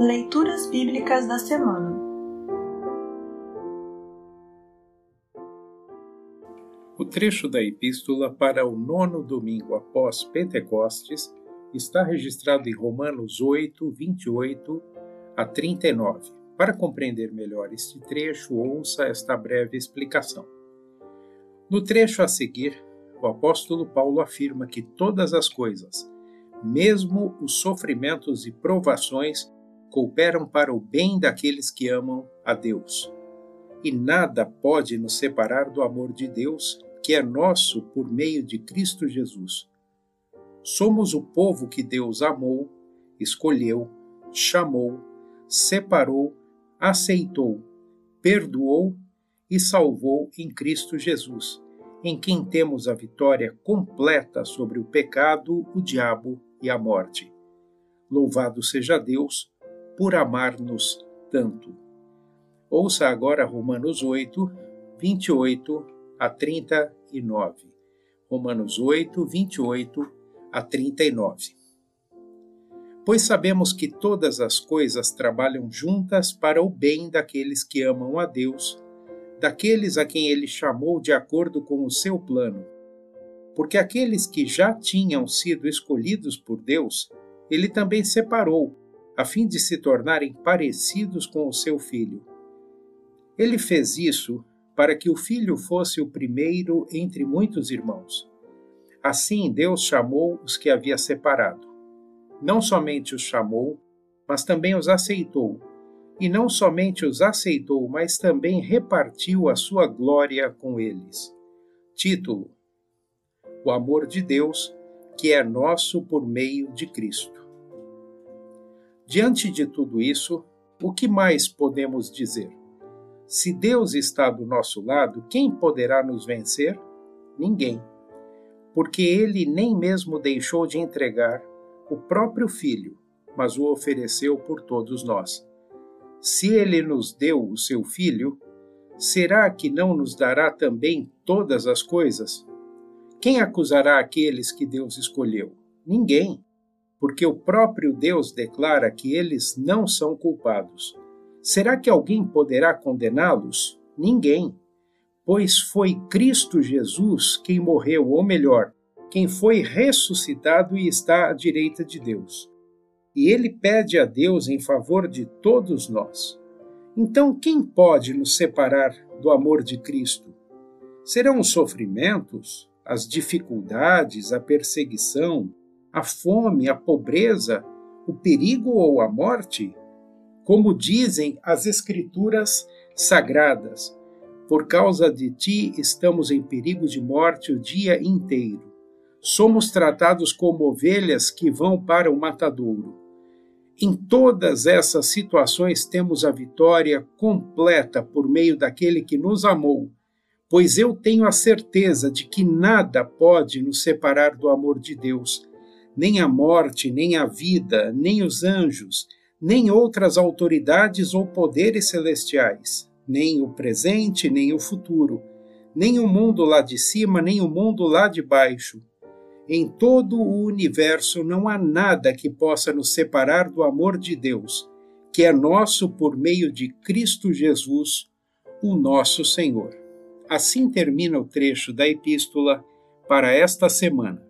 Leituras Bíblicas da Semana O trecho da Epístola para o nono domingo após Pentecostes está registrado em Romanos 8, 28 a 39. Para compreender melhor este trecho, ouça esta breve explicação. No trecho a seguir, o apóstolo Paulo afirma que todas as coisas, mesmo os sofrimentos e provações, cooperam para o bem daqueles que amam a Deus. E nada pode nos separar do amor de Deus, que é nosso por meio de Cristo Jesus. Somos o povo que Deus amou, escolheu, chamou, separou, aceitou, perdoou e salvou em Cristo Jesus, em quem temos a vitória completa sobre o pecado, o diabo e a morte. Louvado seja Deus por amar-nos tanto. Ouça agora Romanos 8, 28 a 39. Romanos 8, 28 a 39. Pois sabemos que todas as coisas trabalham juntas para o bem daqueles que amam a Deus, daqueles a quem ele chamou de acordo com o seu plano. Porque aqueles que já tinham sido escolhidos por Deus, ele também separou a fim de se tornarem parecidos com o seu filho. Ele fez isso para que o filho fosse o primeiro entre muitos irmãos. Assim, Deus chamou os que havia separado. Não somente os chamou, mas também os aceitou. E não somente os aceitou, mas também repartiu a sua glória com eles. Título: O amor de Deus, que é nosso por meio de Cristo. Diante de tudo isso, o que mais podemos dizer? Se Deus está do nosso lado, quem poderá nos vencer? Ninguém. Porque ele nem mesmo deixou de entregar o próprio Filho, mas o ofereceu por todos nós. Se ele nos deu o seu Filho, será que não nos dará também todas as coisas? Quem acusará aqueles que Deus escolheu? Ninguém porque o próprio Deus declara que eles não são culpados. Será que alguém poderá condená-los? Ninguém. Pois foi Cristo Jesus quem morreu, ou melhor, quem foi ressuscitado e está à direita de Deus. E ele pede a Deus em favor de todos nós. Então, quem pode nos separar do amor de Cristo? Serão os sofrimentos, as dificuldades, a perseguição, a fome, a pobreza, o perigo ou a morte? Como dizem as Escrituras sagradas, por causa de ti estamos em perigo de morte o dia inteiro. Somos tratados como ovelhas que vão para o matadouro. Em todas essas situações temos a vitória completa por meio daquele que nos amou, pois eu tenho a certeza de que nada pode nos separar do amor de Deus nem a morte, nem a vida, nem os anjos, nem outras autoridades ou poderes celestiais, nem o presente, nem o futuro, nem o mundo lá de cima, nem o mundo lá de baixo. Em todo o universo não há nada que possa nos separar do amor de Deus, que é nosso por meio de Cristo Jesus, o nosso Senhor. Assim termina o trecho da epístola para esta semana.